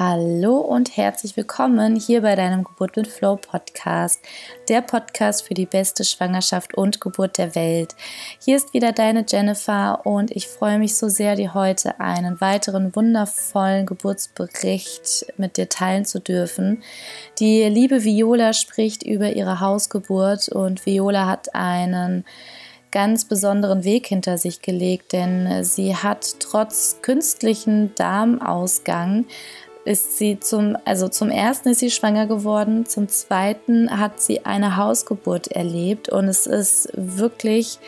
Hallo und herzlich willkommen hier bei deinem Geburt mit Flow Podcast, der Podcast für die beste Schwangerschaft und Geburt der Welt. Hier ist wieder deine Jennifer und ich freue mich so sehr, dir heute einen weiteren wundervollen Geburtsbericht mit dir teilen zu dürfen. Die liebe Viola spricht über ihre Hausgeburt und Viola hat einen ganz besonderen Weg hinter sich gelegt, denn sie hat trotz künstlichen Darmausgang ist sie zum, also zum ersten ist sie schwanger geworden, zum zweiten hat sie eine Hausgeburt erlebt und es ist wirklich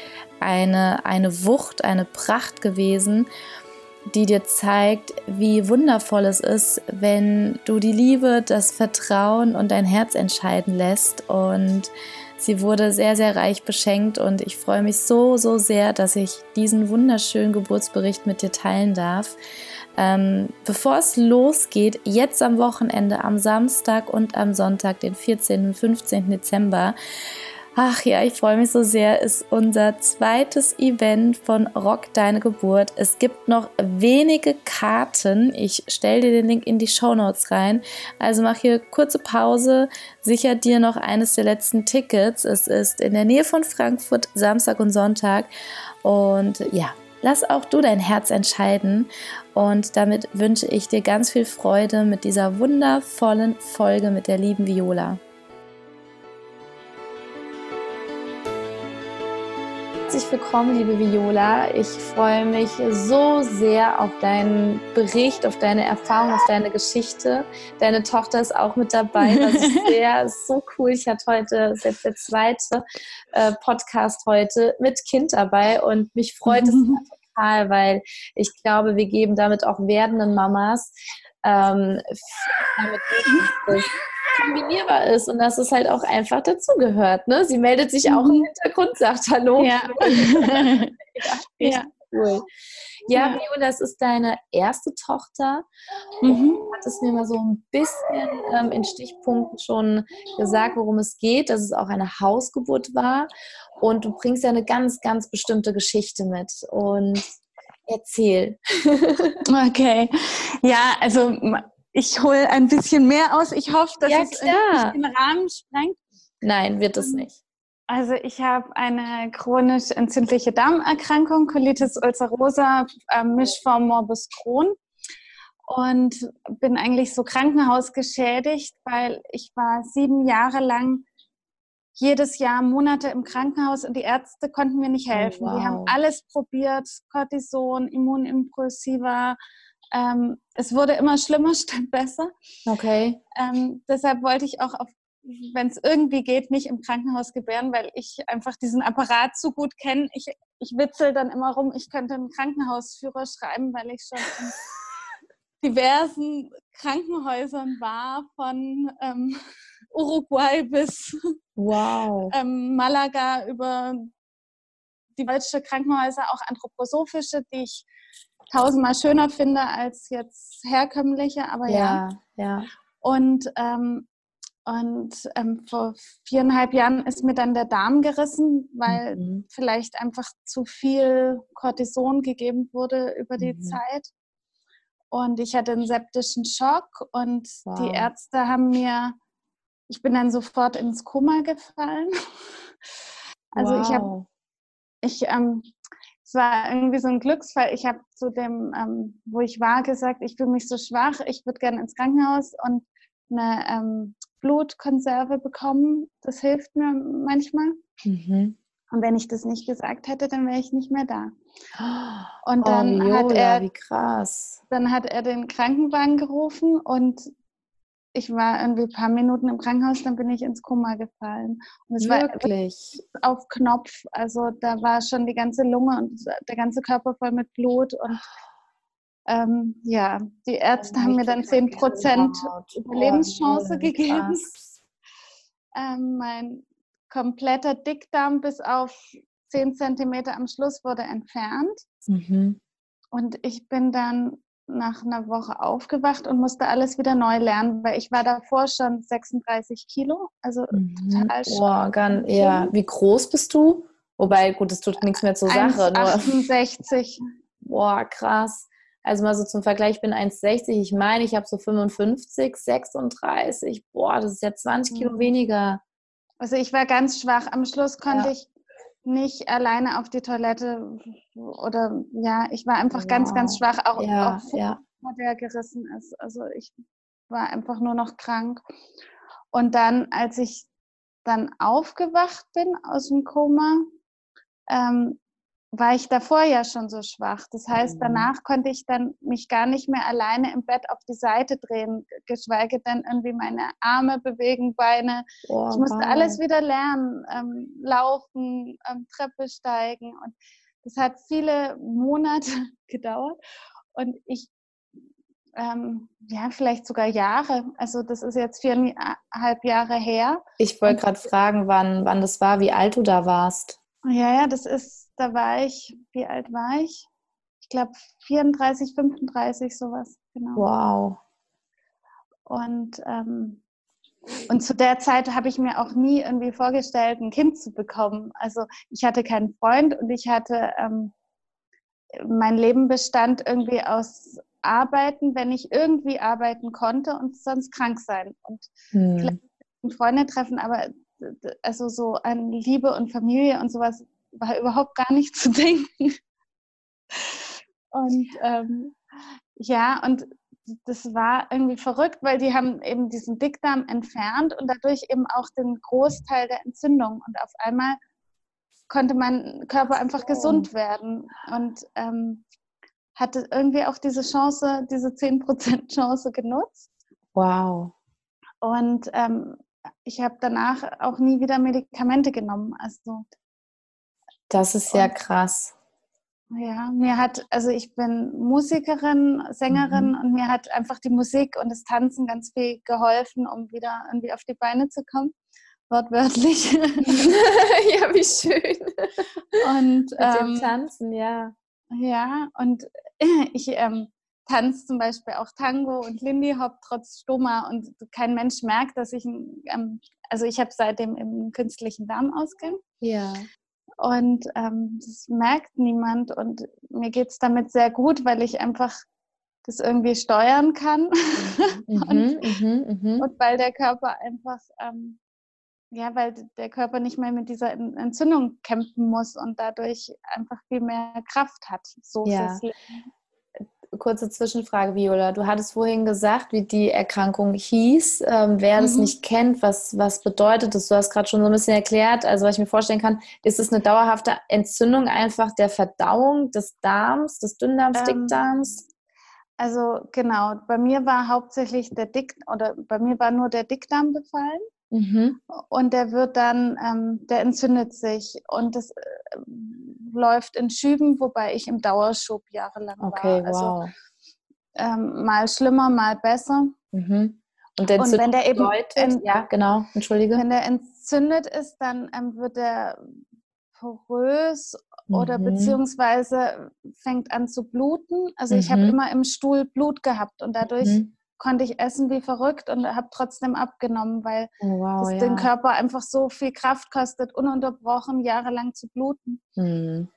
eine, eine Wucht, eine Pracht gewesen, die dir zeigt, wie wundervoll es ist, wenn du die Liebe, das Vertrauen und dein Herz entscheiden lässt und Sie wurde sehr, sehr reich beschenkt und ich freue mich so, so sehr, dass ich diesen wunderschönen Geburtsbericht mit dir teilen darf. Ähm, bevor es losgeht, jetzt am Wochenende, am Samstag und am Sonntag, den 14. und 15. Dezember, Ach ja, ich freue mich so sehr, ist unser zweites Event von Rock Deine Geburt. Es gibt noch wenige Karten. Ich stelle dir den Link in die Show Notes rein. Also mach hier kurze Pause, sicher dir noch eines der letzten Tickets. Es ist in der Nähe von Frankfurt, Samstag und Sonntag. Und ja, lass auch du dein Herz entscheiden. Und damit wünsche ich dir ganz viel Freude mit dieser wundervollen Folge mit der lieben Viola. Herzlich willkommen, liebe Viola. Ich freue mich so sehr auf deinen Bericht, auf deine Erfahrung, auf deine Geschichte. Deine Tochter ist auch mit dabei. Das ist sehr, so cool. Ich hatte heute, selbst der zweite äh, Podcast heute mit Kind dabei und mich freut es total, weil ich glaube, wir geben damit auch werdenden Mamas ähm, damit kombinierbar ist und dass es halt auch einfach dazugehört. Ne? Sie meldet sich auch im mhm. Hintergrund, sagt Hallo. Ja, ja, cool. Ja, ja. Das ist deine erste Tochter. Mhm. Du hattest mir mal so ein bisschen ähm, in Stichpunkten schon gesagt, worum es geht, dass es auch eine Hausgeburt war. Und du bringst ja eine ganz, ganz bestimmte Geschichte mit. Und erzähl. okay. Ja, also ich hole ein bisschen mehr aus. Ich hoffe, dass ja, es nicht den Rahmen sprengt. Nein, wird es nicht. Also ich habe eine chronisch entzündliche Darmerkrankung, Colitis ulcerosa, äh, Mischform Morbus Crohn und bin eigentlich so krankenhausgeschädigt, weil ich war sieben Jahre lang jedes Jahr Monate im Krankenhaus und die Ärzte konnten mir nicht helfen. Oh, wow. Die haben alles probiert, Cortison, Immunimpulsiva, ähm, es wurde immer schlimmer statt besser. Okay. Ähm, deshalb wollte ich auch, wenn es irgendwie geht, nicht im Krankenhaus gebären, weil ich einfach diesen Apparat so gut kenne. Ich, ich witzel dann immer rum, ich könnte einen Krankenhausführer schreiben, weil ich schon in diversen Krankenhäusern war, von ähm, Uruguay bis wow. ähm, Malaga über die deutsche Krankenhäuser, auch anthroposophische, die ich tausendmal schöner finde als jetzt herkömmliche, aber ja. Ja, ja. Und, ähm, und ähm, vor viereinhalb Jahren ist mir dann der Darm gerissen, weil mhm. vielleicht einfach zu viel Cortison gegeben wurde über die mhm. Zeit. Und ich hatte einen septischen Schock und wow. die Ärzte haben mir, ich bin dann sofort ins Koma gefallen. Also wow. ich habe, ich ähm, es war irgendwie so ein Glücksfall. Ich habe zu dem, ähm, wo ich war, gesagt, ich fühle mich so schwach, ich würde gerne ins Krankenhaus und eine ähm, Blutkonserve bekommen. Das hilft mir manchmal. Mhm. Und wenn ich das nicht gesagt hätte, dann wäre ich nicht mehr da. Und dann oh, hat er, wie krass. Dann hat er den Krankenwagen gerufen und ich war irgendwie ein paar Minuten im Krankenhaus, dann bin ich ins Koma gefallen. Und es Wirklich? war auf Knopf. Also da war schon die ganze Lunge und der ganze Körper voll mit Blut. Und ähm, ja, die Ärzte oh, haben mir dann 10% Überlebenschance oh, gegeben. Ähm, mein kompletter Dickdarm bis auf 10 cm am Schluss wurde entfernt. Mhm. Und ich bin dann nach einer Woche aufgewacht und musste alles wieder neu lernen, weil ich war davor schon 36 Kilo, also mhm. total Boah, ganz, ja. Wie groß bist du? Wobei, gut, das tut nichts mehr zur Sache. 68. Boah, krass. Also mal so zum Vergleich, ich bin 1,60, ich meine, ich habe so 55, 36. Boah, das ist ja 20 Kilo mhm. weniger. Also ich war ganz schwach. Am Schluss konnte ja. ich nicht alleine auf die Toilette oder ja, ich war einfach wow. ganz, ganz schwach, auch, ja, auch ja. der gerissen ist. Also ich war einfach nur noch krank. Und dann, als ich dann aufgewacht bin aus dem Koma, ähm, war ich davor ja schon so schwach. Das heißt, mhm. danach konnte ich dann mich gar nicht mehr alleine im Bett auf die Seite drehen, geschweige denn irgendwie meine Arme bewegen, Beine. Oh, ich musste wow. alles wieder lernen, ähm, laufen, ähm, Treppe steigen und das hat viele Monate gedauert und ich ähm, ja, vielleicht sogar Jahre. Also das ist jetzt viereinhalb Jahre her. Ich wollte gerade fragen, wann, wann das war, wie alt du da warst. Ja, ja, das ist, da war ich, wie alt war ich? Ich glaube 34, 35, sowas, genau. Wow. Und, ähm, und zu der Zeit habe ich mir auch nie irgendwie vorgestellt, ein Kind zu bekommen. Also ich hatte keinen Freund und ich hatte, ähm, mein Leben bestand irgendwie aus Arbeiten, wenn ich irgendwie arbeiten konnte und sonst krank sein. Und hm. Freunde treffen, aber also so an Liebe und Familie und sowas war überhaupt gar nicht zu denken. Und ähm, ja, und das war irgendwie verrückt, weil die haben eben diesen Dickdarm entfernt und dadurch eben auch den Großteil der Entzündung. Und auf einmal konnte mein Körper einfach gesund werden und ähm, hatte irgendwie auch diese Chance, diese 10% Chance genutzt. Wow. Und ähm, ich habe danach auch nie wieder Medikamente genommen. Also das ist ja krass. Ja, mir hat, also ich bin Musikerin, Sängerin mhm. und mir hat einfach die Musik und das Tanzen ganz viel geholfen, um wieder irgendwie auf die Beine zu kommen. Wortwörtlich. ja, wie schön. Und Mit ähm, dem Tanzen, ja. Ja, und ich ähm, tanze zum Beispiel auch Tango und Lindy Hop trotz Stoma und kein Mensch merkt, dass ich, ähm, also ich habe seitdem im künstlichen Darmausgang. Ja. Und ähm, das merkt niemand und mir geht es damit sehr gut, weil ich einfach das irgendwie steuern kann mhm, und, mhm, mhm, und, weil der Körper einfach, ähm, ja, weil der Körper nicht mehr mit dieser Entzündung kämpfen muss und dadurch einfach viel mehr Kraft hat. So ja. Leben kurze Zwischenfrage, Viola. Du hattest vorhin gesagt, wie die Erkrankung hieß. Ähm, wer mhm. das nicht kennt, was, was bedeutet das? Du hast gerade schon so ein bisschen erklärt. Also, was ich mir vorstellen kann, ist es eine dauerhafte Entzündung einfach der Verdauung des Darms, des Dünndarms, ähm, Dickdarms? Also, genau. Bei mir war hauptsächlich der Dick, oder bei mir war nur der Dickdarm befallen. Mhm. Und der wird dann, ähm, der entzündet sich und das äh, läuft in Schüben, wobei ich im Dauerschub jahrelang okay, war. Also wow. ähm, mal schlimmer, mal besser. Mhm. Und, der und wenn der eben bedeutet, ja, genau, entschuldige. Wenn der entzündet ist, dann ähm, wird der porös mhm. oder beziehungsweise fängt an zu bluten. Also ich habe mhm. immer im Stuhl Blut gehabt und dadurch mhm konnte ich essen wie verrückt und habe trotzdem abgenommen, weil oh, wow, es ja. den Körper einfach so viel Kraft kostet, ununterbrochen jahrelang zu bluten. Mhm.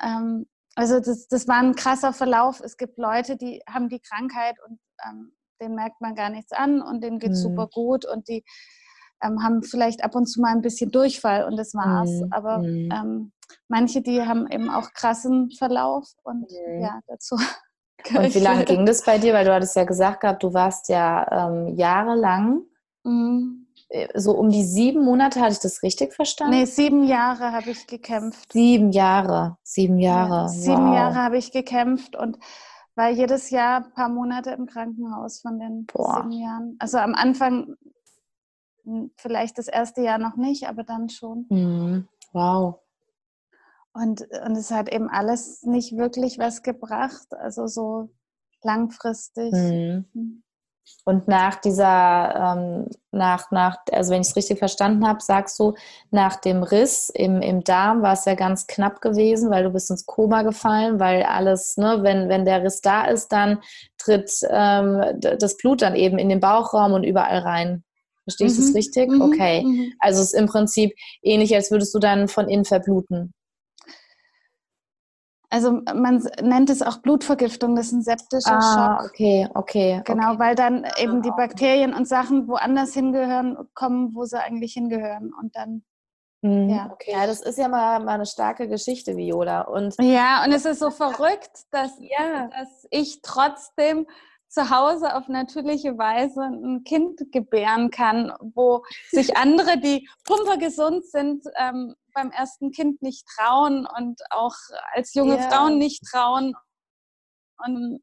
Ähm, also das, das war ein krasser Verlauf. Es gibt Leute, die haben die Krankheit und ähm, denen merkt man gar nichts an und denen geht mhm. super gut und die ähm, haben vielleicht ab und zu mal ein bisschen Durchfall und das war's. Mhm. Aber mhm. ähm, manche, die haben eben auch krassen Verlauf und mhm. ja, dazu und wie lange ging das bei dir? Weil du hattest ja gesagt gehabt, du warst ja ähm, jahrelang, mhm. Äh, so um die sieben Monate, hatte ich das richtig verstanden? Nee, sieben Jahre habe ich gekämpft. Sieben Jahre, sieben Jahre. Ja, sieben wow. Jahre habe ich gekämpft und war jedes Jahr ein paar Monate im Krankenhaus von den Boah. sieben Jahren. Also am Anfang hm, vielleicht das erste Jahr noch nicht, aber dann schon. Mhm. Wow. Und, und es hat eben alles nicht wirklich was gebracht, also so langfristig. Mhm. Hm. Und nach dieser, ähm, nach, nach, also wenn ich es richtig verstanden habe, sagst du, nach dem Riss im, im Darm war es ja ganz knapp gewesen, weil du bist ins Koma gefallen, weil alles, ne, wenn, wenn der Riss da ist, dann tritt ähm, das Blut dann eben in den Bauchraum und überall rein. Verstehe ich mhm. das richtig? Mhm. Okay. Mhm. Also es ist im Prinzip ähnlich, als würdest du dann von innen verbluten. Also man nennt es auch Blutvergiftung, das ist ein septischer ah, Schock. Okay, okay. Genau, okay. weil dann eben die Bakterien und Sachen woanders hingehören, kommen, wo sie eigentlich hingehören. Und dann Mhm, ja. Okay, ja, das ist ja mal, mal eine starke Geschichte, Viola. Und ja, und es ist so verrückt, dass, ja. dass ich trotzdem zu Hause auf natürliche Weise ein Kind gebären kann, wo sich andere, die pumpergesund sind, ähm, beim ersten Kind nicht trauen und auch als junge ja. Frauen nicht trauen. Und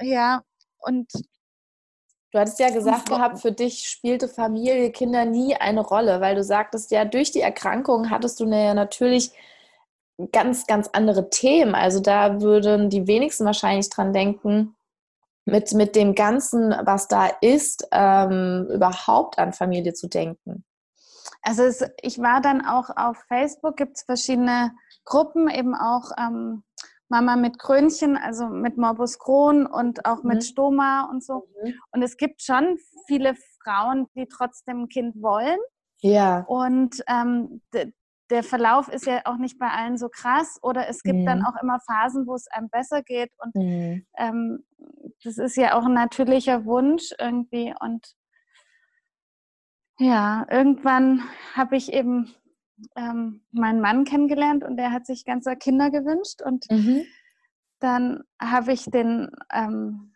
ja, und Du hattest ja gesagt gehabt, für dich spielte Familie, Kinder nie eine Rolle, weil du sagtest ja, durch die Erkrankung hattest du ja natürlich ganz, ganz andere Themen. Also da würden die wenigsten wahrscheinlich dran denken, mit, mit dem Ganzen, was da ist, ähm, überhaupt an Familie zu denken. Also es, ich war dann auch auf Facebook, gibt es verschiedene Gruppen, eben auch ähm, Mama mit Krönchen, also mit Morbus Crohn und auch mit mhm. Stoma und so. Mhm. Und es gibt schon viele Frauen, die trotzdem ein Kind wollen. Ja. Und ähm, der Verlauf ist ja auch nicht bei allen so krass oder es gibt mhm. dann auch immer Phasen, wo es einem besser geht und mhm. ähm, das ist ja auch ein natürlicher Wunsch irgendwie und ja, irgendwann habe ich eben ähm, meinen Mann kennengelernt und der hat sich ganzer Kinder gewünscht und mhm. dann habe ich den ähm,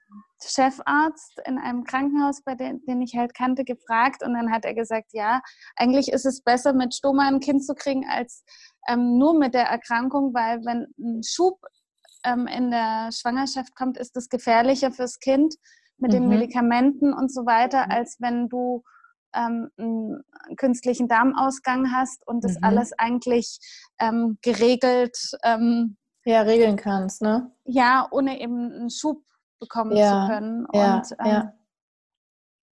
Chefarzt in einem Krankenhaus, bei dem, den ich halt kannte, gefragt und dann hat er gesagt, ja, eigentlich ist es besser, mit Stoma ein Kind zu kriegen, als ähm, nur mit der Erkrankung, weil wenn ein Schub ähm, in der Schwangerschaft kommt, ist es gefährlicher fürs Kind mit mhm. den Medikamenten und so weiter, mhm. als wenn du ähm, einen künstlichen Darmausgang hast und das mhm. alles eigentlich ähm, geregelt ähm, ja, regeln kannst, ne? Ja, ohne eben einen Schub bekommen ja, zu können. Ja, und ähm, ja.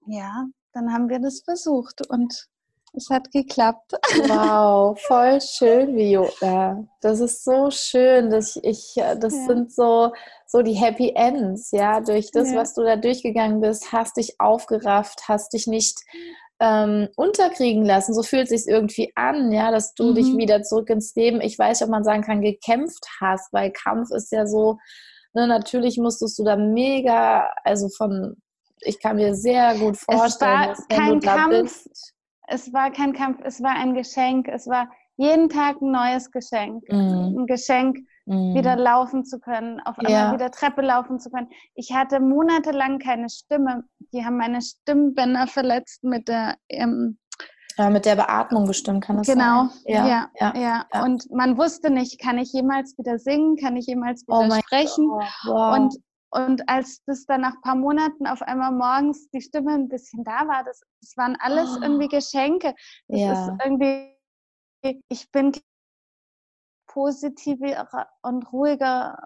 ja, dann haben wir das versucht und es hat geklappt. Wow, voll schön, Viola. Das ist so schön. Dass ich, äh, das ja. sind so, so die Happy Ends, ja. Durch das, ja. was du da durchgegangen bist, hast dich aufgerafft, hast dich nicht ähm, unterkriegen lassen. So fühlt es sich irgendwie an, ja, dass du mhm. dich wieder zurück ins Leben, ich weiß nicht, ob man sagen kann, gekämpft hast, weil Kampf ist ja so, Ne, natürlich musstest du da mega, also von, ich kann mir sehr gut vorstellen, es war kein Kampf. Es war kein Kampf, es war ein Geschenk. Es war jeden Tag ein neues Geschenk. Mm. Ein Geschenk, mm. wieder laufen zu können, auf einmal ja. wieder Treppe laufen zu können. Ich hatte monatelang keine Stimme. Die haben meine Stimmbänder verletzt mit der ähm, ja, mit der Beatmung bestimmt kann das genau. sein. Genau, ja ja, ja, ja, Und man wusste nicht, kann ich jemals wieder singen, kann ich jemals oh wieder oh sprechen. Wow. Und, und als das dann nach ein paar Monaten auf einmal morgens die Stimme ein bisschen da war, das, das waren alles oh. irgendwie Geschenke. Das ja. ist irgendwie, ich bin positiver und ruhiger,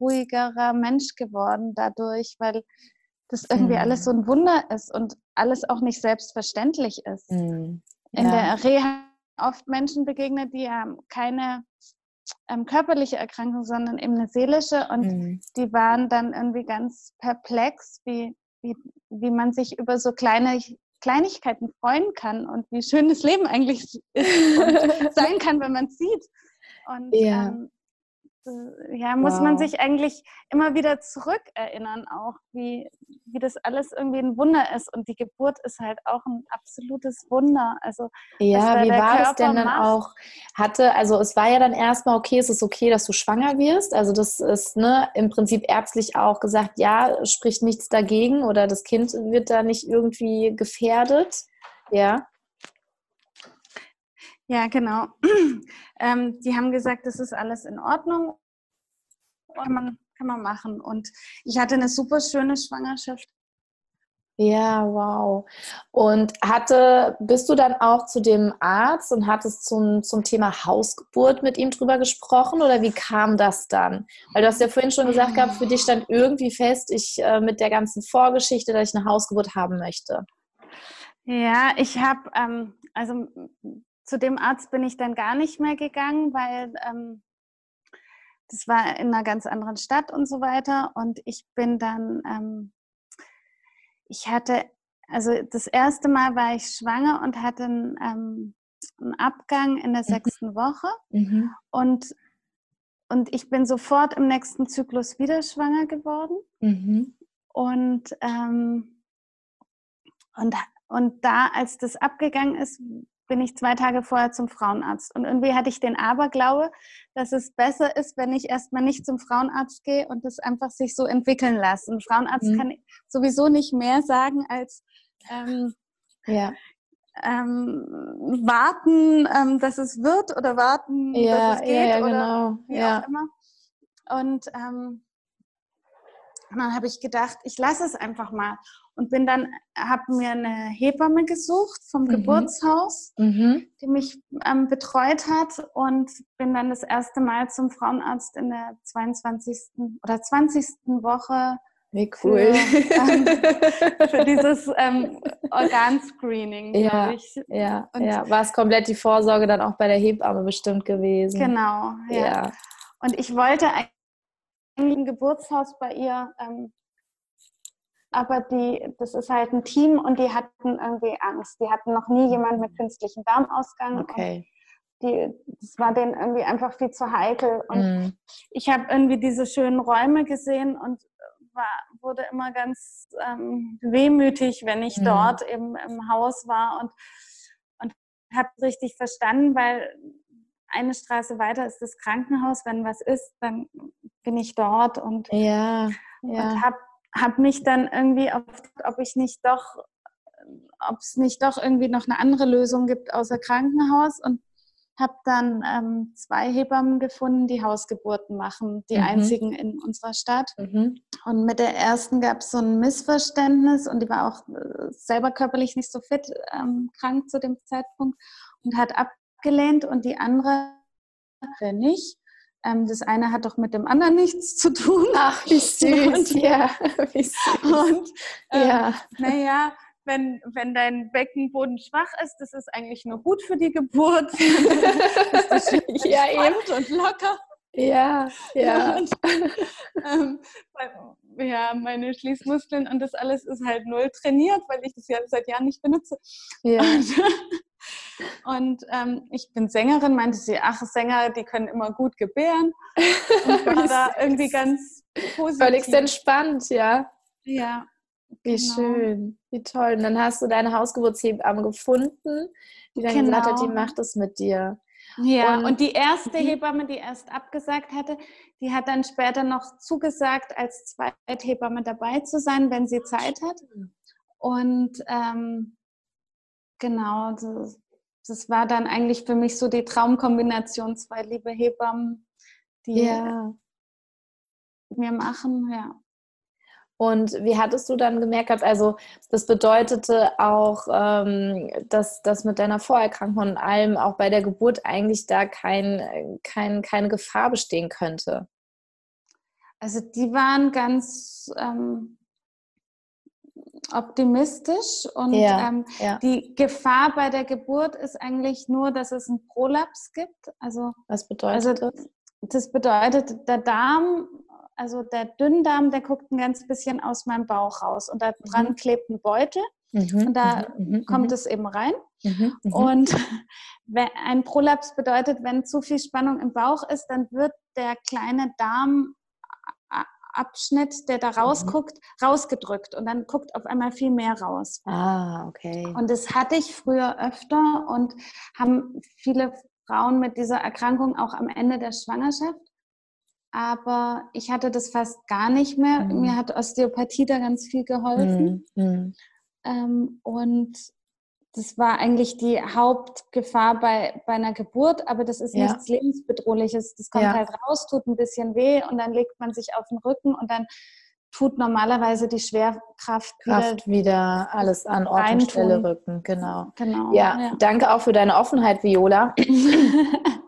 ruhigerer Mensch geworden dadurch, weil das irgendwie mhm. alles so ein Wunder ist und alles auch nicht selbstverständlich ist. Mhm. Ja. In der Reha oft Menschen begegnet, die haben keine ähm, körperliche Erkrankung, sondern eben eine seelische und mhm. die waren dann irgendwie ganz perplex, wie, wie, wie man sich über so kleine Kleinigkeiten freuen kann und wie schön das Leben eigentlich sein kann, wenn man es sieht. Und ja. ähm, äh, ja, muss wow. man sich eigentlich immer wieder zurückerinnern, auch wie, wie das alles irgendwie ein Wunder ist. Und die Geburt ist halt auch ein absolutes Wunder. Also, ja, wie war das denn dann macht. auch? Hatte, also es war ja dann erstmal okay, es ist okay, dass du schwanger wirst. Also das ist ne, im Prinzip ärztlich auch gesagt, ja, spricht nichts dagegen oder das Kind wird da nicht irgendwie gefährdet. Ja. Ja, genau. ähm, die haben gesagt, das ist alles in Ordnung. Kann man, kann man machen. Und ich hatte eine super schöne Schwangerschaft. Ja, wow. Und hatte, bist du dann auch zu dem Arzt und hattest zum, zum Thema Hausgeburt mit ihm drüber gesprochen oder wie kam das dann? Weil du hast ja vorhin schon gesagt gehabt, für dich stand irgendwie fest, ich äh, mit der ganzen Vorgeschichte, dass ich eine Hausgeburt haben möchte. Ja, ich habe, ähm, also zu dem Arzt bin ich dann gar nicht mehr gegangen, weil ähm, das war in einer ganz anderen Stadt und so weiter. Und ich bin dann, ähm, ich hatte, also das erste Mal war ich schwanger und hatte einen, ähm, einen Abgang in der mhm. sechsten Woche. Mhm. Und und ich bin sofort im nächsten Zyklus wieder schwanger geworden. Mhm. Und, ähm, und, und da, als das abgegangen ist, bin ich zwei Tage vorher zum Frauenarzt. Und irgendwie hatte ich den Aberglaube, dass es besser ist, wenn ich erstmal nicht zum Frauenarzt gehe und das einfach sich so entwickeln lasse. Ein Frauenarzt mhm. kann sowieso nicht mehr sagen als ähm, ja. ähm, warten, ähm, dass es wird oder warten, ja, dass es geht ja, oder genau. wie auch immer. Und ähm, dann habe ich gedacht, ich lasse es einfach mal und bin dann, habe mir eine Hebamme gesucht vom mhm. Geburtshaus, mhm. die mich ähm, betreut hat und bin dann das erste Mal zum Frauenarzt in der 22. oder 20. Woche. Wie cool. Für, ähm, für dieses ähm, Organscreening, ja, ich. Ja, und ja. War es komplett die Vorsorge dann auch bei der Hebamme bestimmt gewesen? Genau, ja. ja. Und ich wollte eigentlich im Geburtshaus bei ihr ähm, aber die, das ist halt ein Team und die hatten irgendwie Angst. Die hatten noch nie jemand mit künstlichem Darmausgang. Okay. Die, das war denen irgendwie einfach viel zu heikel. Und mm. ich habe irgendwie diese schönen Räume gesehen und war, wurde immer ganz ähm, wehmütig, wenn ich mm. dort eben im Haus war und, und habe richtig verstanden, weil eine Straße weiter ist das Krankenhaus. Wenn was ist, dann bin ich dort und, ja, ja. und habe habe mich dann irgendwie, auf, ob ich nicht doch, ob es nicht doch irgendwie noch eine andere Lösung gibt außer Krankenhaus und habe dann ähm, zwei Hebammen gefunden, die Hausgeburten machen, die mhm. einzigen in unserer Stadt. Mhm. Und mit der ersten gab es so ein Missverständnis und die war auch äh, selber körperlich nicht so fit, ähm, krank zu dem Zeitpunkt und hat abgelehnt und die andere nicht. Ähm, das eine hat doch mit dem anderen nichts zu tun. Ach, wie süß. Und, ja, wie süß. Und ähm, ja. naja, wenn, wenn dein Beckenboden schwach ist, das ist eigentlich nur gut für die Geburt. ist das ja, eben. und locker. Ja, ja. Und, ähm, ja, meine Schließmuskeln und das alles ist halt null trainiert, weil ich das ja seit Jahren nicht benutze. Ja. Und ähm, ich bin Sängerin, meinte sie, ach, Sänger, die können immer gut gebären. Und war da irgendwie ganz positiv. Völlig entspannt, ja. Ja. Wie genau. schön, wie toll. Und dann hast du deine Hausgeburtshebamme gefunden, die dann genau. gesagt hat, die macht es mit dir. Ja, und, und, die erste mhm. Hebamme, die erst abgesagt hatte, die hat dann später noch zugesagt, als Zweithebamme dabei zu sein, wenn sie Zeit hat. Und ähm, genau, das, das, war dann eigentlich für mich so die Traumkombination, zwei liebe Hebammen, die ja. mir machen, ja. Und wie hattest du dann gemerkt, also das bedeutete auch, ähm, dass, dass mit deiner Vorerkrankung und allem auch bei der Geburt eigentlich da kein, kein, keine Gefahr bestehen könnte? Also die waren ganz ähm, optimistisch und ja, ähm, ja. die Gefahr bei der Geburt ist eigentlich nur, dass es einen Prolaps gibt. Also, Was bedeutet also, das? Das bedeutet, der Darm also der Dünndarm, der guckt ein ganz bisschen aus meinem Bauch raus und da dran mhm. klebt ein Beutel mhm. und da mhm. mhm kommt mhm. es eben rein. Mhm, und ein Prolaps bedeutet, wenn zu viel Spannung im Bauch ist, dann wird der kleine Darmabschnitt, der da rausguckt, rausgedrückt und dann guckt auf einmal viel mehr raus. Ah, okay. Und das hatte ich früher öfter und haben viele Frauen mit dieser Erkrankung auch am Ende der Schwangerschaft aber ich hatte das fast gar nicht mehr. Mhm. Mir hat Osteopathie da ganz viel geholfen. Mhm. mhm. Ähm, und das war eigentlich die Hauptgefahr bei, bei einer Geburt, aber das ist ja. nichts lebensbedrohliches. Das kommt ja. halt raus, tut ein bisschen weh und dann legt man sich auf den Rücken und dann tut normalerweise die Schwerkraft Kraft wieder, wieder alles an Ort und Stelle rücken. Genau. genau. Ja, ja, danke auch für deine Offenheit, Viola.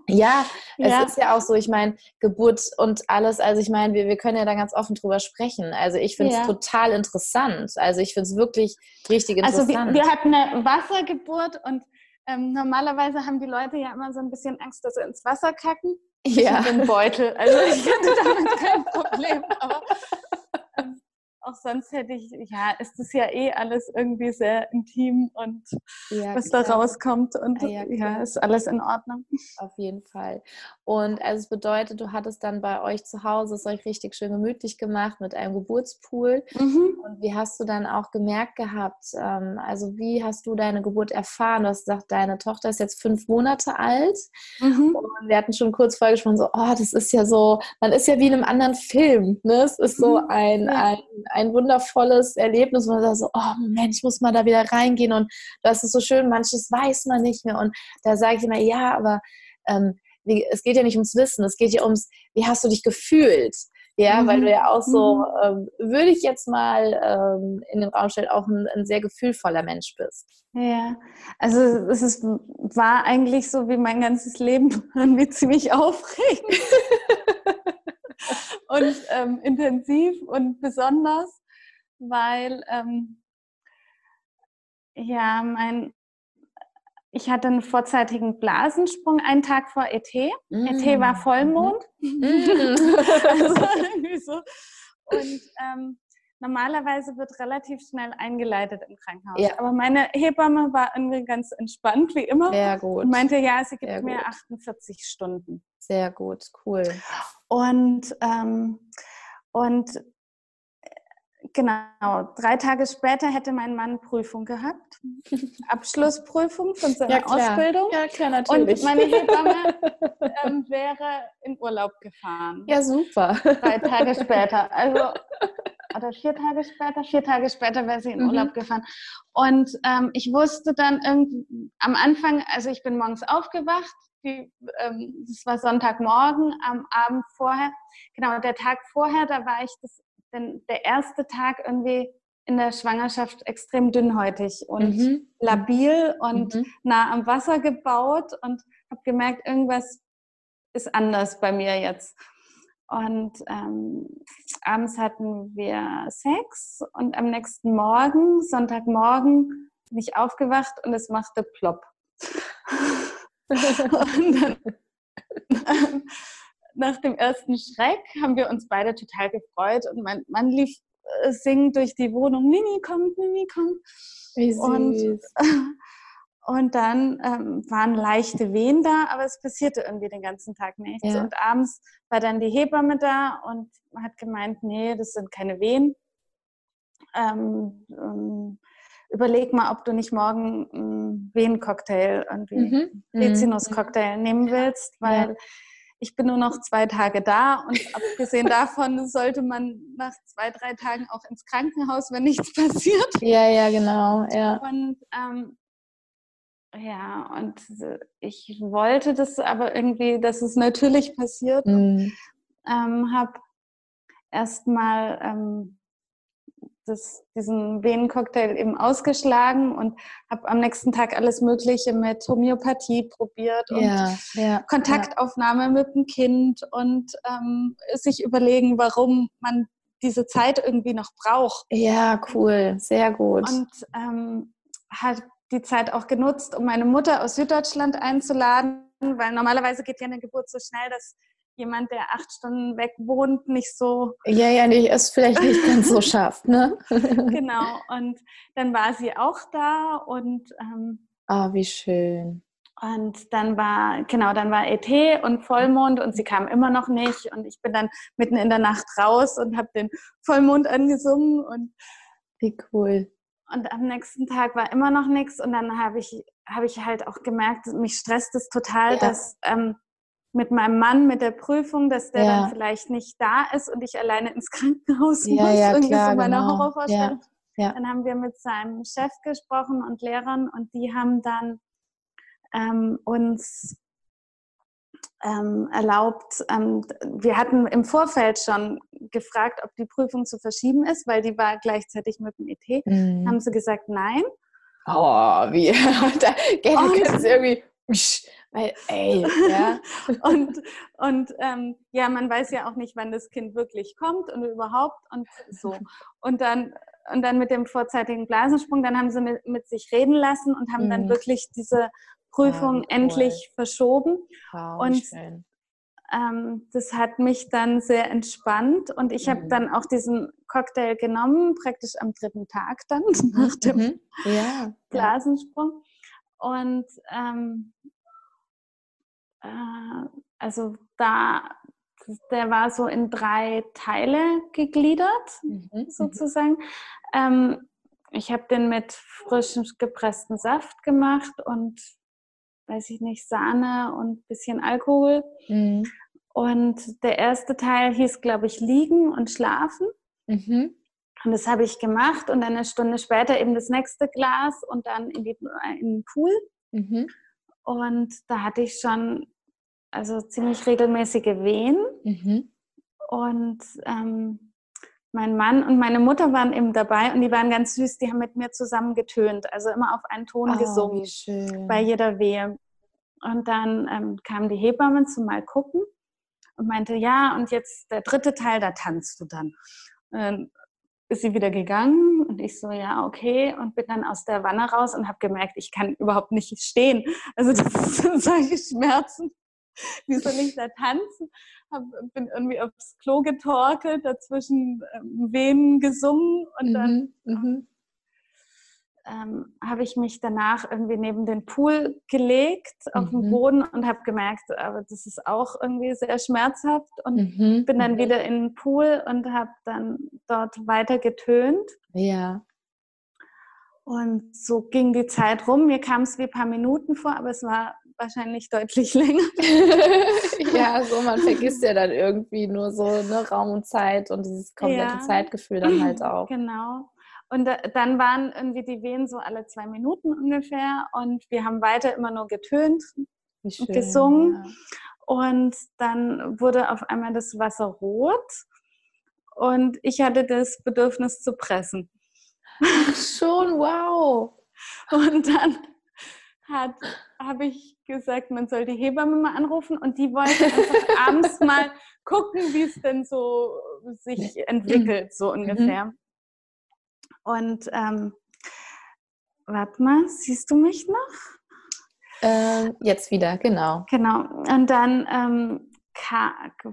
Ja, es ja. ist ja auch so, ich meine, Geburt und alles, also ich meine, wir, wir können ja da ganz offen drüber sprechen. Also ich finde es ja. total interessant. Also ich finde es wirklich richtig interessant. Also wir, wir hatten eine Wassergeburt und ähm, normalerweise haben die Leute ja immer so ein bisschen Angst, dass sie ins Wasser kacken. Ja. Ich bin Beutel. Also ich hatte damit kein Problem. Aber, auch sonst hätte ich, ja, ist das ja eh alles irgendwie sehr intim und ja, was klar. da rauskommt und ja, ja, ist alles in Ordnung. Auf jeden Fall. Und also es bedeutet, du hattest dann bei euch zu Hause es euch richtig schön gemütlich gemacht mit einem Geburtspool. Mhm. Und wie hast du dann auch gemerkt gehabt, ähm, also wie hast du deine Geburt erfahren? Du hast gesagt, deine Tochter ist jetzt fünf Monate alt. Mhm. Und wir hatten schon kurz vorher gesprochen, so, oh, das ist ja so, man ist ja wie in einem anderen Film. Ne? Es ist so mhm. ein, ein, ein wundervolles Erlebnis, wo man sagt so, oh Moment, ich muss mal da wieder reingehen und das ist so schön, manches weiß man nicht mehr. Und da sage ich immer, ja, aber ähm, es geht ja nicht ums Wissen, es geht ja ums, wie hast du dich gefühlt? Ja, mhm. weil du ja auch so, mhm. ähm, würde ich jetzt mal ähm, in den Raum stellen, auch ein, ein, sehr gefühlvoller Mensch bist. Ja, also es ist, war eigentlich so wie mein ganzes Leben irgendwie ziemlich aufregend und ähm, intensiv und besonders, weil ähm, ja, mein, ich hatte einen vorzeitigen Blasensprung einen Tag vor ET. Mm. ET war Vollmond. Mm. also irgendwie so. Und ähm, normalerweise wird relativ schnell eingeleitet im Krankenhaus. Ja. Aber meine Hebamme war irgendwie ganz entspannt, wie immer. Sehr gut. Und meinte, ja, sie gibt Sehr mir gut. 48 Stunden. Sehr gut, cool. Und, ähm, und Genau, drei Tage später hätte mein Mann Prüfung gehabt. Abschlussprüfung von seiner ja, Ausbildung. Ja, klar, natürlich. Und meine Hebamme ähm, wäre in Urlaub gefahren. Ja, super. Drei Tage später. Also, oder vier Tage später, vier Tage später wäre sie in mhm. Urlaub gefahren. Und ähm, ich wusste dann irgendwie am Anfang, also ich bin morgens aufgewacht, die, ähm, das war Sonntagmorgen, am Abend vorher, genau, der Tag vorher, da war ich das denn der erste Tag irgendwie in der Schwangerschaft extrem dünnhäutig und mhm. labil und mhm. nah am Wasser gebaut und habe gemerkt, irgendwas ist anders bei mir jetzt. Und ähm, abends hatten wir Sex und am nächsten Morgen, Sonntagmorgen, bin ich aufgewacht und es machte plopp. und dann, nach dem ersten Schreck haben wir uns beide total gefreut und mein Mann lief äh, singend durch die Wohnung, Mimi kommt, Mimi kommt. Wie süß. Und, und dann ähm, waren leichte Wehen da, aber es passierte irgendwie den ganzen Tag nichts. Ja. Und abends war dann die Hebamme da und hat gemeint, nee, das sind keine Wehen. Ähm, ähm, überleg mal, ob du nicht morgen einen Wehencocktail, irgendwie mhm. Rizinus-Cocktail mhm. nehmen willst, weil ja ich bin nur noch zwei Tage da und abgesehen davon sollte man nach zwei, drei Tagen auch ins Krankenhaus, wenn nichts passiert. Ja, ja, genau, ja. Und ähm, ja, und ich wollte das aber irgendwie, dass es natürlich passiert. Mhm. Ähm, habe erstmal ähm, das, diesen Venencocktail eben ausgeschlagen und habe am nächsten Tag alles Mögliche mit Homöopathie probiert und ja, ja, Kontaktaufnahme ja. mit dem Kind und ähm, sich überlegen, warum man diese Zeit irgendwie noch braucht. Ja, cool, sehr gut. Und ähm, hat die Zeit auch genutzt, um meine Mutter aus Süddeutschland einzuladen, weil normalerweise geht ja eine Geburt so schnell, dass jemand, der acht Stunden weg wohnt, nicht so. Ja, ja, nicht, es vielleicht nicht ganz so schafft, ne? genau. Und dann war sie auch da und. Ähm, ah, wie schön. Und dann war, genau, dann war ET und Vollmond und sie kam immer noch nicht. Und ich bin dann mitten in der Nacht raus und habe den Vollmond angesungen und. Wie cool. Und am nächsten Tag war immer noch nichts. Und dann habe ich, hab ich halt auch gemerkt, mich stresst es total, ja. dass ähm, mit meinem Mann mit der Prüfung, dass der ja. dann vielleicht nicht da ist und ich alleine ins Krankenhaus ja, muss. Ja, Irgendwie klar, so meine genau. Horrorvorstellung. Ja, dann haben wir mit seinem Chef gesprochen und Lehrern und die haben dann ähm, uns ähm, erlaubt, ähm, wir hatten im Vorfeld schon gefragt, ob die Prüfung zu verschieben ist, weil die war gleichzeitig mit dem ET. Mhm. Haben sie gesagt, nein. Oh, wie? da, können sie irgendwie weil, ey, ja. und und ähm, ja, man weiß ja auch nicht, wann das Kind wirklich kommt und überhaupt und so. Und dann, und dann mit dem vorzeitigen Blasensprung, dann haben sie mit, mit sich reden lassen und haben mhm. dann wirklich diese Prüfung wow, cool. endlich verschoben. Wow, und schön. ähm, das hat mich dann sehr entspannt und ich habe mhm. dann auch diesen Cocktail genommen, praktisch am dritten Tag dann nach dem mhm. ja, Blasensprung. Und ähm, äh, also da, der war so in drei Teile gegliedert, mhm. mhm. sozusagen. Ähm, ich habe den mit frischem gepressten Saft gemacht und weiß ich nicht, Sahne und ein bisschen Alkohol. Mhm. Und der erste Teil hieß, glaube ich, Liegen und Schlafen. Mhm. Und das habe ich gemacht und dann eine Stunde später eben das nächste Glas und dann in, die, in den Pool. Mhm. Und da hatte ich schon also ziemlich regelmäßige Wehen. Mhm. Und ähm, mein Mann und meine Mutter waren eben dabei und die waren ganz süß, die haben mit mir zusammen getönt, also immer auf einen Ton oh, gesungen bei jeder Wehe. Und dann ähm, kamen die Hebammen zum Mal gucken und meinte, ja, und jetzt der dritte Teil, da tanzt du dann. Dann ist sie wieder gegangen und ich so, ja, okay, und bin dann aus der Wanne raus und habe gemerkt, ich kann überhaupt nicht stehen. Also das sind solche Schmerzen. Wie soll ich da tanzen? Hab, bin irgendwie aufs Klo getorkelt, dazwischen ähm, Venen gesungen und dann mhm, mhm, ähm, habe ich mich danach irgendwie neben den Pool gelegt auf mhm. den Boden und habe gemerkt, aber das ist auch irgendwie sehr schmerzhaft und mhm. bin dann wieder in den Pool und habe dann dort weiter getönt. Ja. Und so ging die Zeit rum. Mir kam es wie ein paar Minuten vor, aber es war wahrscheinlich deutlich länger. ja, so man vergisst ja dann irgendwie nur so ne, Raum und Zeit und dieses komplette ja. Zeitgefühl dann halt auch. Genau. Und dann waren irgendwie die Wehen so alle zwei Minuten ungefähr und wir haben weiter immer nur getönt schön, und gesungen. Ja. Und dann wurde auf einmal das Wasser rot und ich hatte das Bedürfnis zu pressen. Ach schon, wow. Und dann habe ich gesagt, man soll die Hebamme mal anrufen und die wollte einfach abends mal gucken, wie es denn so sich entwickelt, so mhm. ungefähr. Mhm. Und ähm, warte mal, siehst du mich noch? Ähm, jetzt wieder, genau. Genau. Und dann ähm,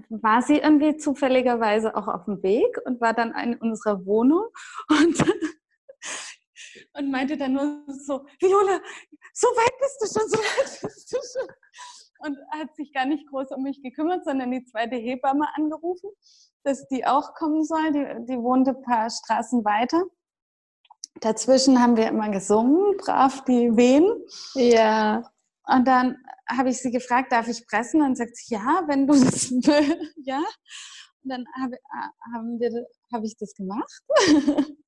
war sie irgendwie zufälligerweise auch auf dem Weg und war dann in unserer Wohnung und, und meinte dann nur so, Viola, so weit bist du schon, so weit bist du schon. Und hat sich gar nicht groß um mich gekümmert, sondern die zweite Hebamme angerufen, dass die auch kommen soll. Die, die wohnte ein paar Straßen weiter. Dazwischen haben wir immer gesungen, brav die Wehen. Ja. Und dann habe ich sie gefragt, darf ich pressen? Und sagt sie, ja, wenn du das willst, ja. Und dann habe, wir, habe ich das gemacht.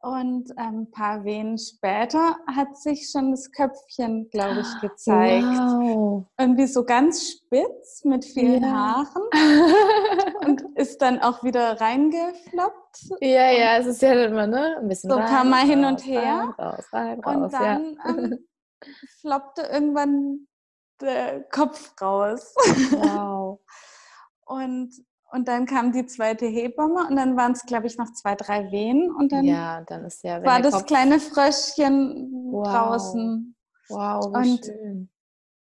Und ähm, ein paar Wehen später hat sich schon das Köpfchen, glaube ich, gezeigt. Wow. Irgendwie so ganz spitz mit vielen ja. Haaren und ist dann auch wieder reingefloppt. Ja, ja, es ist ja immer ne? ein bisschen so ein paar Mal hin und her. Rein, raus, rein, raus, und dann ja. ähm, floppte irgendwann der Kopf raus. Wow. und und dann kam die zweite Hebamme und dann waren es, glaube ich, noch zwei, drei Wehen. Und dann, ja, dann ist ja, war das Kopf... kleine Fröschchen wow. draußen. Wow, wie und, schön.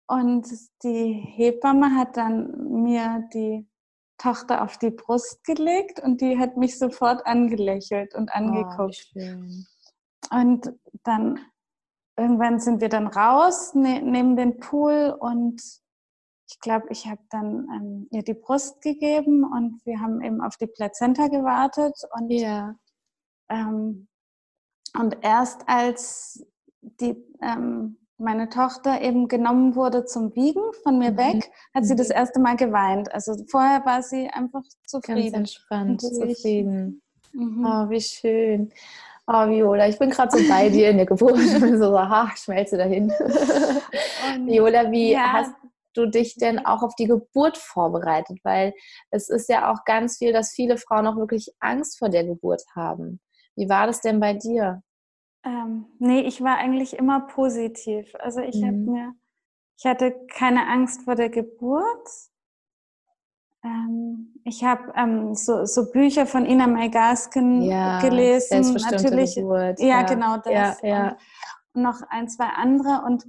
Und die Hebamme hat dann mir die Tochter auf die Brust gelegt und die hat mich sofort angelächelt und angeguckt. Oh, und dann irgendwann sind wir dann raus ne, neben den Pool und ich glaube, ich habe dann ähm, ihr die Brust gegeben und wir haben eben auf die Plazenta gewartet. Und, ja. ähm, und erst als die, ähm, meine Tochter eben genommen wurde zum Wiegen von mir mhm. weg, hat sie das mhm. erste Mal geweint. Also vorher war sie einfach zufrieden. Ganz entspannt, zufrieden. Mhm. Oh, wie schön. Oh, Viola, ich bin gerade so bei dir in der Geburt. Ich bin so, aha, schmelze dahin. Viola, wie ja. hast du dich denn auch auf die Geburt vorbereitet? Weil es ist ja auch ganz viel, dass viele Frauen auch wirklich Angst vor der Geburt haben. Wie war das denn bei dir? Ähm, nee, ich war eigentlich immer positiv. Also ich mhm. habe mir, ich hatte keine Angst vor der Geburt. Ähm, ich habe ähm, so, so, Bücher von Ina May Gaskin ja, gelesen. Natürlich. Geburt. Ja, ja, genau das. Ja, ja. Und noch ein, zwei andere. Und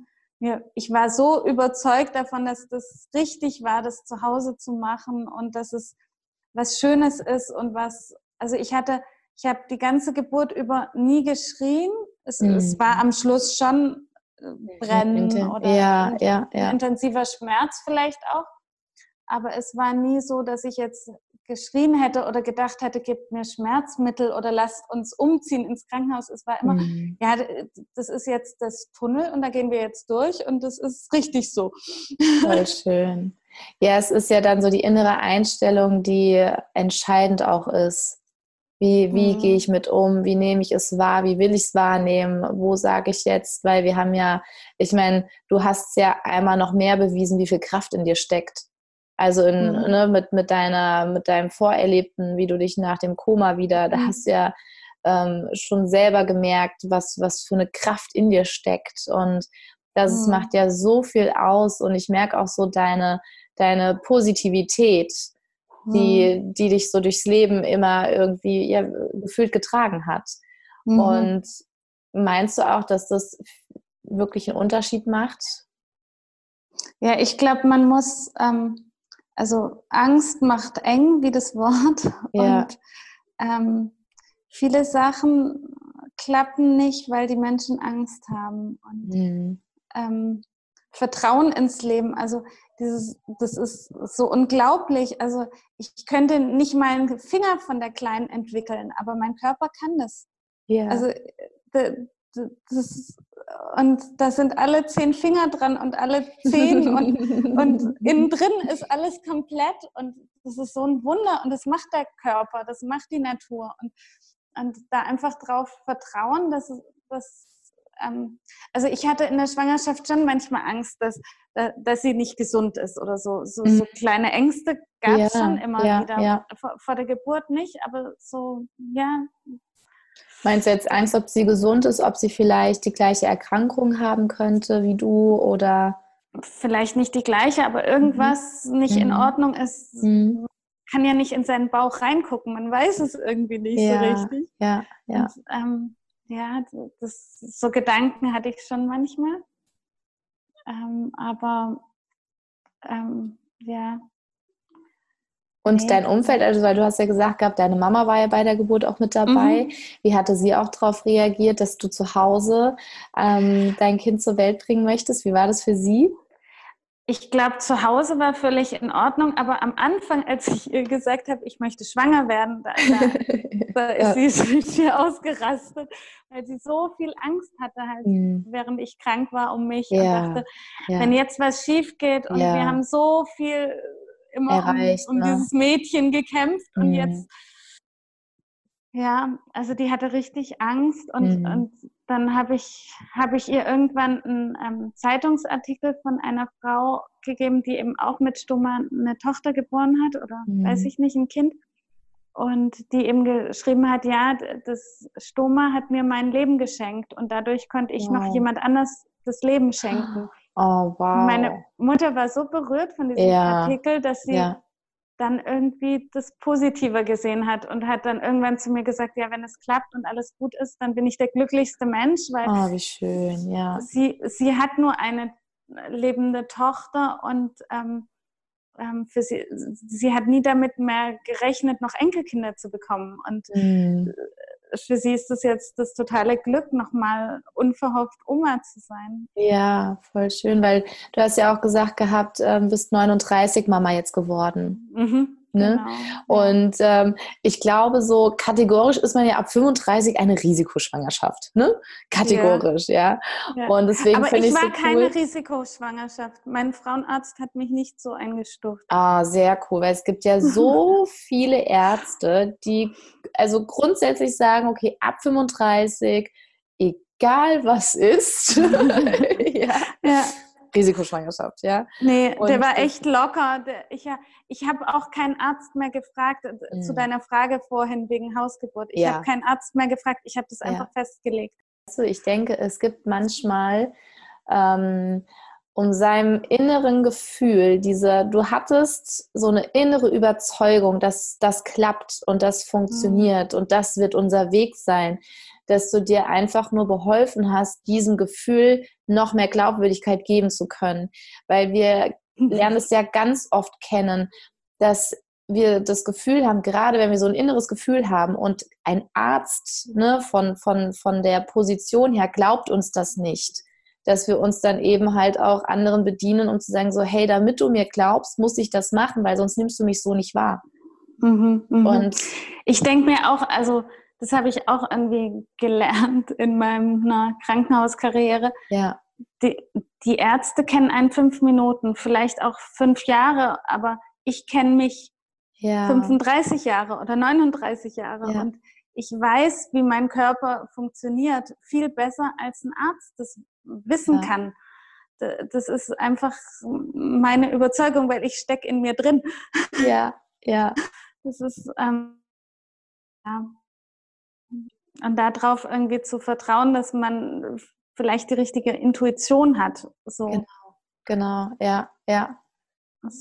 ja, ich war so überzeugt davon, dass das richtig war, das zu Hause zu machen und dass es was Schönes ist und was, also ich hatte, ich habe die ganze Geburt über nie geschrien. Es, mhm. es war am Schluss schon äh, Brennen Inten oder ja, ja, ja. intensiver Schmerz vielleicht auch. Aber es war nie so, dass ich jetzt geschrien hätte oder gedacht hätte, gebt mir Schmerzmittel oder lasst uns umziehen ins Krankenhaus. Es war immer, mhm. ja, das ist jetzt das Tunnel und da gehen wir jetzt durch und das ist richtig so. Voll schön. Ja, es ist ja dann so die innere Einstellung, die entscheidend auch ist. Wie, wie mhm. gehe ich mit um? Wie nehme ich es wahr? Wie will ich es wahrnehmen? Wo sage ich jetzt? Weil wir haben ja, ich meine, du hast ja einmal noch mehr bewiesen, wie viel Kraft in dir steckt. Also in, mhm. ne, mit, mit, deiner, mit deinem Vorerlebten, wie du dich nach dem Koma wieder, da mhm. hast du ja ähm, schon selber gemerkt, was, was für eine Kraft in dir steckt. Und das mhm. macht ja so viel aus. Und ich merke auch so deine, deine Positivität, die, mhm. die dich so durchs Leben immer irgendwie ja, gefühlt getragen hat. Mhm. Und meinst du auch, dass das wirklich einen Unterschied macht? Ja, ich glaube, man muss ähm, also Angst macht eng, wie das Wort. Ja. Und ähm, viele Sachen klappen nicht, weil die Menschen Angst haben. Und mhm. ähm, Vertrauen ins Leben, also dieses, das ist so unglaublich. Also ich könnte nicht meinen Finger von der Kleinen entwickeln, aber mein Körper kann das. Ja. Also äh, das, und da sind alle zehn Finger dran und alle zehn und, und innen drin ist alles komplett und das ist so ein Wunder und das macht der Körper, das macht die Natur und, und da einfach drauf vertrauen, dass, dass ähm, also ich hatte in der Schwangerschaft schon manchmal Angst, dass, dass sie nicht gesund ist oder so. So, so mhm. kleine Ängste gab es ja, schon immer ja, wieder. Ja. Vor, vor der Geburt nicht, aber so, ja, Meinst du jetzt Angst, ob sie gesund ist, ob sie vielleicht die gleiche Erkrankung haben könnte wie du oder? Vielleicht nicht die gleiche, aber irgendwas mhm. nicht in mhm. Ordnung ist. Mhm. Kann ja nicht in seinen Bauch reingucken, man weiß es irgendwie nicht ja, so richtig. Ja, ja. Und, ähm, ja, das, so Gedanken hatte ich schon manchmal. Ähm, aber ähm, ja, und nee. dein Umfeld, also weil du hast ja gesagt gehabt, deine Mama war ja bei der Geburt auch mit dabei. Mhm. Wie hatte sie auch darauf reagiert, dass du zu Hause ähm, dein Kind zur Welt bringen möchtest? Wie war das für sie? Ich glaube, zu Hause war völlig in Ordnung, aber am Anfang, als ich ihr gesagt habe, ich möchte schwanger werden, da, da, da ist sie richtig ausgerastet, weil sie so viel Angst hatte, halt, mhm. während ich krank war um mich ja. und dachte, ja. wenn jetzt was schief geht und wir haben so viel immer erreicht, um, um ne? dieses Mädchen gekämpft und mhm. jetzt, ja, also die hatte richtig Angst und, mhm. und dann habe ich, hab ich ihr irgendwann einen ähm, Zeitungsartikel von einer Frau gegeben, die eben auch mit Stoma eine Tochter geboren hat oder mhm. weiß ich nicht, ein Kind. Und die eben geschrieben hat, ja, das Stoma hat mir mein Leben geschenkt und dadurch konnte ich wow. noch jemand anders das Leben schenken. Oh, wow. Meine Mutter war so berührt von diesem ja. Artikel, dass sie ja. dann irgendwie das Positive gesehen hat und hat dann irgendwann zu mir gesagt, ja, wenn es klappt und alles gut ist, dann bin ich der glücklichste Mensch, weil oh, wie schön, ja. sie, sie hat nur eine lebende Tochter und ähm, ähm, für sie, sie hat nie damit mehr gerechnet, noch Enkelkinder zu bekommen. Und mm für sie ist das jetzt das totale Glück, nochmal unverhofft Oma zu sein. Ja, voll schön, weil du hast ja auch gesagt gehabt, ähm, bist 39 Mama jetzt geworden. Mhm. Ne? Genau. Und ähm, ich glaube, so kategorisch ist man ja ab 35 eine Risikoschwangerschaft. Ne? Kategorisch, ja. ja. Und deswegen Aber ich, ich war so keine Risikoschwangerschaft. Mein Frauenarzt hat mich nicht so eingestuft. Ah, sehr cool, weil es gibt ja so viele Ärzte, die also grundsätzlich sagen, okay, ab 35, egal was ist. ja. ja. Risikoschwangerschaft, ja. Nee, und der war echt locker. Ich, ich habe auch keinen Arzt mehr gefragt, mhm. zu deiner Frage vorhin wegen Hausgeburt. Ich ja. habe keinen Arzt mehr gefragt, ich habe das einfach ja. festgelegt. Also ich denke, es gibt manchmal ähm, um seinem inneren Gefühl, diese, du hattest so eine innere Überzeugung, dass das klappt und das funktioniert mhm. und das wird unser Weg sein. Dass du dir einfach nur beholfen hast, diesem Gefühl noch mehr Glaubwürdigkeit geben zu können. Weil wir mhm. lernen es ja ganz oft kennen, dass wir das Gefühl haben, gerade wenn wir so ein inneres Gefühl haben und ein Arzt ne, von, von, von der Position her glaubt uns das nicht, dass wir uns dann eben halt auch anderen bedienen, um zu sagen, so, hey, damit du mir glaubst, muss ich das machen, weil sonst nimmst du mich so nicht wahr. Mhm, mh. Und ich denke mir auch, also das habe ich auch irgendwie gelernt in meiner Krankenhauskarriere. Ja. Die, die Ärzte kennen einen fünf Minuten, vielleicht auch fünf Jahre, aber ich kenne mich ja. 35 Jahre oder 39 Jahre ja. und ich weiß, wie mein Körper funktioniert, viel besser als ein Arzt das wissen ja. kann. Das ist einfach meine Überzeugung, weil ich stecke in mir drin. Ja, ja. Das ist, ähm, ja. Und darauf irgendwie zu vertrauen, dass man vielleicht die richtige Intuition hat. So. Genau, genau, ja, ja.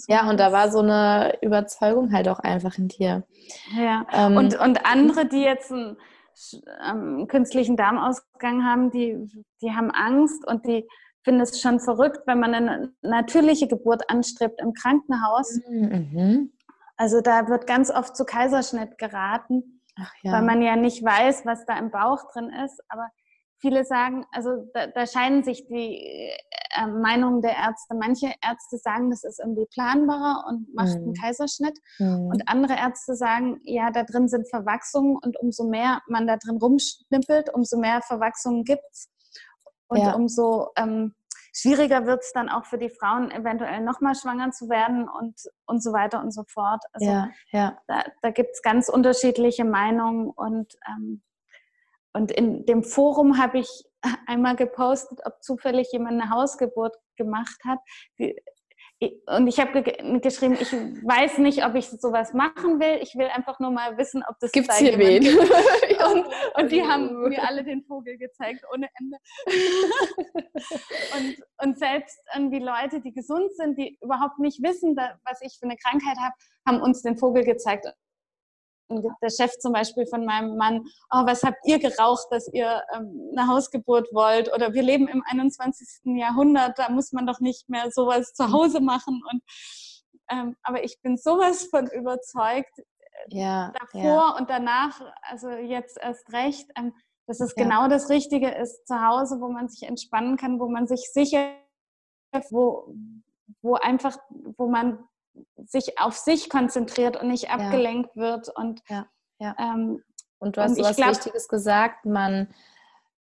Ja, und da war so eine Überzeugung halt auch einfach in dir. Ja, ähm, und, und andere, die jetzt einen ähm, künstlichen Darmausgang haben, die, die haben Angst und die finden es schon verrückt, wenn man eine natürliche Geburt anstrebt im Krankenhaus. Mhm. Also da wird ganz oft zu Kaiserschnitt geraten, ja. weil man ja nicht weiß, was da im Bauch drin ist. Aber viele sagen, also da, da scheinen sich die äh, Meinungen der Ärzte. Manche Ärzte sagen, das ist irgendwie planbarer und macht mhm. einen Kaiserschnitt. Mhm. Und andere Ärzte sagen, ja, da drin sind Verwachsungen und umso mehr man da drin rumschnippelt, umso mehr Verwachsungen gibt es. Und ja. umso ähm, schwieriger wird es dann auch für die Frauen, eventuell nochmal schwanger zu werden und, und so weiter und so fort. Also ja, ja. da, da gibt es ganz unterschiedliche Meinungen und ähm, und in dem Forum habe ich einmal gepostet, ob zufällig jemand eine Hausgeburt gemacht hat. Und ich habe geschrieben, ich weiß nicht, ob ich sowas machen will. Ich will einfach nur mal wissen, ob das Gibt's da hier wen? Gibt. und, und, die haben mir alle den Vogel gezeigt, ohne Ende. und, und selbst irgendwie Leute, die gesund sind, die überhaupt nicht wissen, was ich für eine Krankheit habe, haben uns den Vogel gezeigt der Chef zum Beispiel von meinem Mann, oh, was habt ihr geraucht, dass ihr ähm, eine Hausgeburt wollt? Oder wir leben im 21. Jahrhundert, da muss man doch nicht mehr sowas zu Hause machen. Und, ähm, aber ich bin sowas von überzeugt, äh, ja, davor ja. und danach, also jetzt erst recht, ähm, dass es ja. genau das Richtige ist zu Hause, wo man sich entspannen kann, wo man sich sicher, wo, wo einfach, wo man sich auf sich konzentriert und nicht abgelenkt ja. wird. Und, ja, ja. Ähm, und du hast und was glaub, Wichtiges gesagt, man,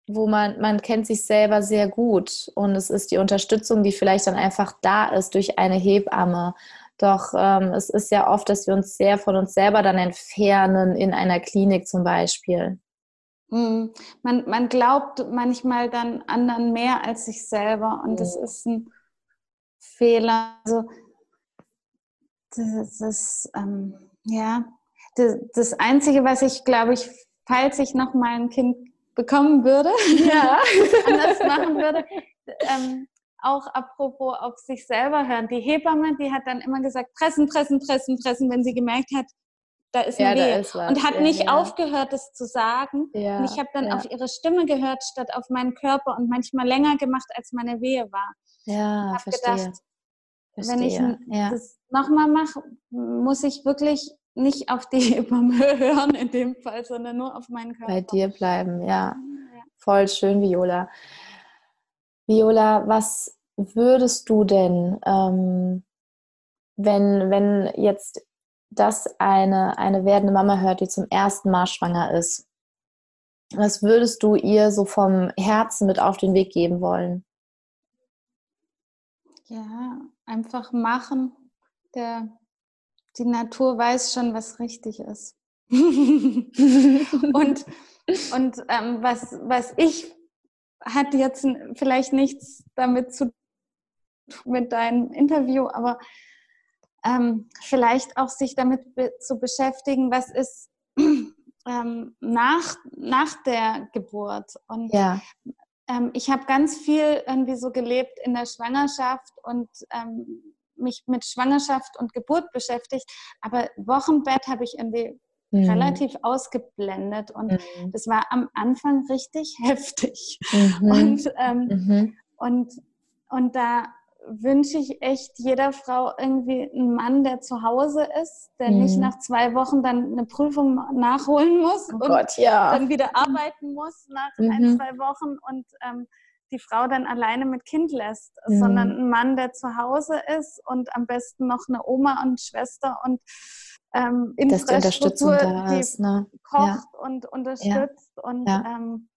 wo man, man kennt sich selber sehr gut und es ist die Unterstützung, die vielleicht dann einfach da ist durch eine Hebamme. Doch ähm, es ist ja oft, dass wir uns sehr von uns selber dann entfernen in einer Klinik zum Beispiel. Mhm. Man, man glaubt manchmal dann anderen mehr als sich selber und mhm. das ist ein Fehler. Also das ist, ähm, ja, das, das, Einzige, was ich, glaube ich, falls ich noch mal ein Kind bekommen würde, ja. anders machen würde, ähm, auch apropos auf sich selber hören. Die Hebamme, die hat dann immer gesagt, pressen, pressen, pressen, pressen, wenn sie gemerkt hat, da ist eine ja, Wehe. Und hat ja, nicht ja. aufgehört, das zu sagen. und ich habe dann auf ihre Stimme gehört, statt auf meinen Körper und manchmal länger gemacht, als meine Wehe war. Ja, ich verstehe. Gedacht, Verstehe. Wenn ich ja. das nochmal mache, muss ich wirklich nicht auf die Hebamme hören in dem Fall, sondern nur auf meinen Körper. Bei dir bleiben, ja. ja. Voll schön, Viola. Viola, was würdest du denn, ähm, wenn, wenn jetzt das eine, eine werdende Mama hört, die zum ersten Mal schwanger ist, was würdest du ihr so vom Herzen mit auf den Weg geben wollen? Ja, einfach machen. Der, die Natur weiß schon, was richtig ist. und und ähm, was, was ich hat jetzt vielleicht nichts damit zu tun mit deinem Interview, aber ähm, vielleicht auch sich damit be zu beschäftigen, was ist ähm, nach, nach der Geburt. Und ja ähm, ich habe ganz viel irgendwie so gelebt in der Schwangerschaft und ähm, mich mit Schwangerschaft und Geburt beschäftigt. Aber Wochenbett habe ich irgendwie mhm. relativ ausgeblendet. Und mhm. das war am Anfang richtig heftig. Mhm. Und, ähm, mhm. und, und da wünsche ich echt jeder Frau irgendwie einen Mann, der zu Hause ist, der mhm. nicht nach zwei Wochen dann eine Prüfung nachholen muss oh und Gott, ja. dann wieder arbeiten muss nach mhm. ein, zwei Wochen und ähm, die Frau dann alleine mit Kind lässt, mhm. sondern ein Mann, der zu Hause ist und am besten noch eine Oma und Schwester und ähm, Infrastruktur, die, ist, ne? kocht ja. und unterstützt ja. und. Ähm,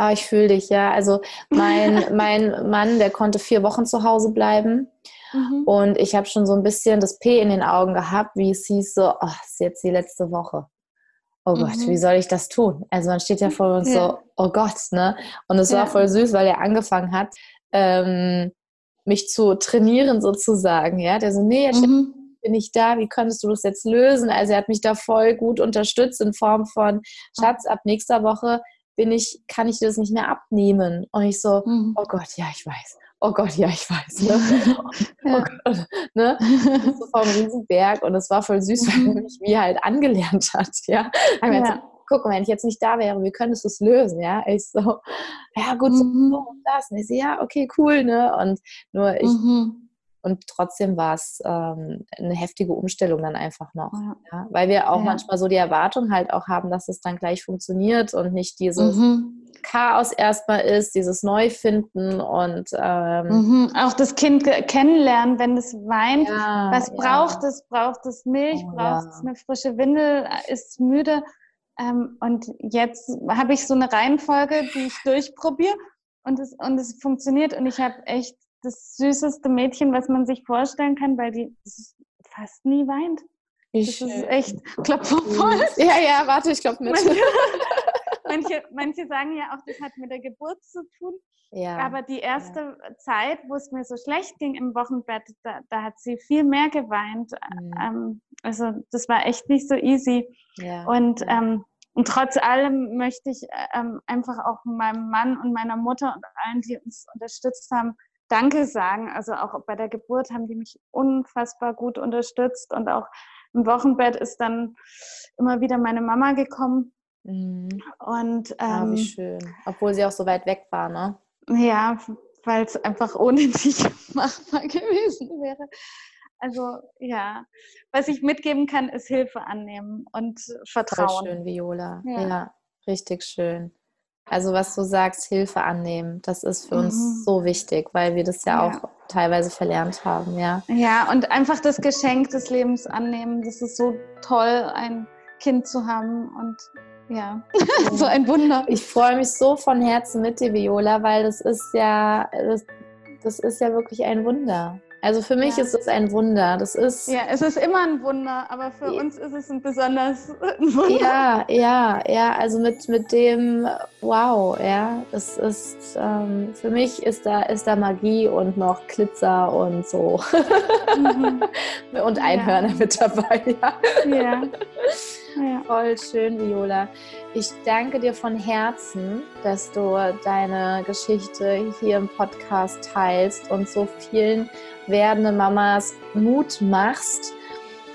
Ah, ich fühle dich, ja. Also mein, mein Mann, der konnte vier Wochen zu Hause bleiben. Mhm. Und ich habe schon so ein bisschen das P in den Augen gehabt, wie es hieß, so, oh, ist jetzt die letzte Woche. Oh Gott, mhm. wie soll ich das tun? Also man steht ja vor uns ja. so, oh Gott, ne? Und es ja. war voll süß, weil er angefangen hat, ähm, mich zu trainieren sozusagen, ja. Der so, nee, jetzt mhm. bin ich da, wie könntest du das jetzt lösen? Also er hat mich da voll gut unterstützt in Form von, Schatz, ab nächster Woche bin ich, kann ich das nicht mehr abnehmen. Und ich so, mhm. oh Gott, ja, ich weiß. Oh Gott, ja, ich weiß. Ne? oh Gott, ne? So vom Riesenberg und es war voll süß, weil er mhm. mich wie halt angelernt hat. Ja, ja. Gesagt, guck mal, wenn ich jetzt nicht da wäre, wie könntest du es lösen? Ja, ich so, ja gut, so mhm. und das. Und ich so, ja, okay, cool, ne? Und nur ich mhm. Und trotzdem war es ähm, eine heftige Umstellung dann einfach noch. Ja. Ja? Weil wir auch ja. manchmal so die Erwartung halt auch haben, dass es dann gleich funktioniert und nicht dieses mhm. Chaos erstmal ist, dieses Neufinden und ähm, mhm. auch das Kind kennenlernen, wenn es weint. was braucht es? Braucht es Milch? Oh, braucht es eine frische Windel? Ist es müde? Ähm, und jetzt habe ich so eine Reihenfolge, die ich durchprobiere und es, und es funktioniert und ich habe echt das süßeste Mädchen, was man sich vorstellen kann, weil die fast nie weint. Ich, das ist echt klopfvoll. Ja, ja, warte, ich glaube mit. Manche, manche, manche, sagen ja auch, das hat mit der Geburt zu tun. Ja. Aber die erste ja. Zeit, wo es mir so schlecht ging im Wochenbett, da, da hat sie viel mehr geweint. Mhm. Ähm, also das war echt nicht so easy. Ja. Und, ähm, und trotz allem möchte ich ähm, einfach auch meinem Mann und meiner Mutter und allen, die uns unterstützt haben, Danke sagen. Also auch bei der Geburt haben die mich unfassbar gut unterstützt und auch im Wochenbett ist dann immer wieder meine Mama gekommen. Mhm. Und ähm, ja, wie schön. Obwohl sie auch so weit weg war, ne? Ja, weil es einfach ohne dich machbar gewesen wäre. Also ja, was ich mitgeben kann, ist Hilfe annehmen und Vertrauen. Voll schön, Viola. Ja, ja richtig schön. Also was du sagst, Hilfe annehmen, das ist für mhm. uns so wichtig, weil wir das ja, ja, auch teilweise verlernt haben, ja. Ja, und einfach das Geschenk des Lebens annehmen, das ist so toll, ein Kind zu haben und ja, so ein Wunder. Ich freue mich so von Herzen mit dir, Viola, weil das ist ja, das, das ist ja wirklich ein Wunder. Also für mich ja. ist es ein Wunder. Das ist ja, es ist immer ein Wunder, aber für ja. uns ist es ein besonders ein Wunder. Ja, ja, ja. Also mit, mit dem Wow, ja, es ist ähm, für mich ist da ist da Magie und noch Glitzer und so mhm. und Einhörner ja. mit dabei. Ja. ja. Ja. Voll schön, Viola. Ich danke dir von Herzen, dass du deine Geschichte hier im Podcast teilst und so vielen werdende Mamas Mut machst.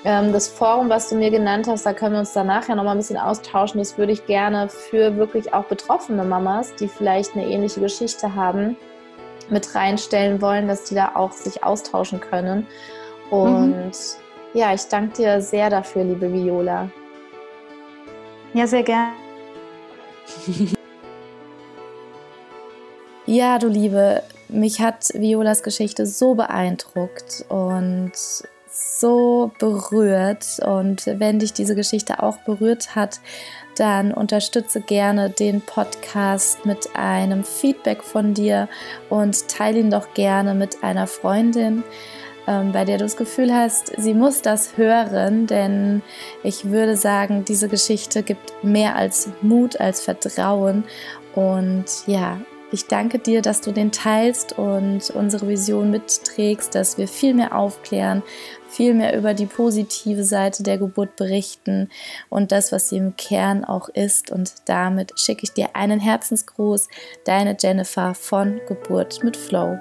Ähm, das Forum, was du mir genannt hast, da können wir uns dann nachher noch mal ein bisschen austauschen. Das würde ich gerne für wirklich auch betroffene Mamas, die vielleicht eine ähnliche Geschichte haben, mit reinstellen wollen, dass die da auch sich austauschen können. Und mhm. ja, ich danke dir sehr dafür, liebe Viola. Ja, sehr gerne. ja, du Liebe, mich hat Violas Geschichte so beeindruckt und so berührt. Und wenn dich diese Geschichte auch berührt hat, dann unterstütze gerne den Podcast mit einem Feedback von dir und teile ihn doch gerne mit einer Freundin, bei der du das Gefühl hast, sie muss das hören, denn ich würde sagen, diese Geschichte gibt mehr als Mut, als Vertrauen. Und ja, ich danke dir, dass du den teilst und unsere Vision mitträgst, dass wir viel mehr aufklären, viel mehr über die positive Seite der Geburt berichten und das, was sie im Kern auch ist. Und damit schicke ich dir einen Herzensgruß, deine Jennifer von Geburt mit Flow.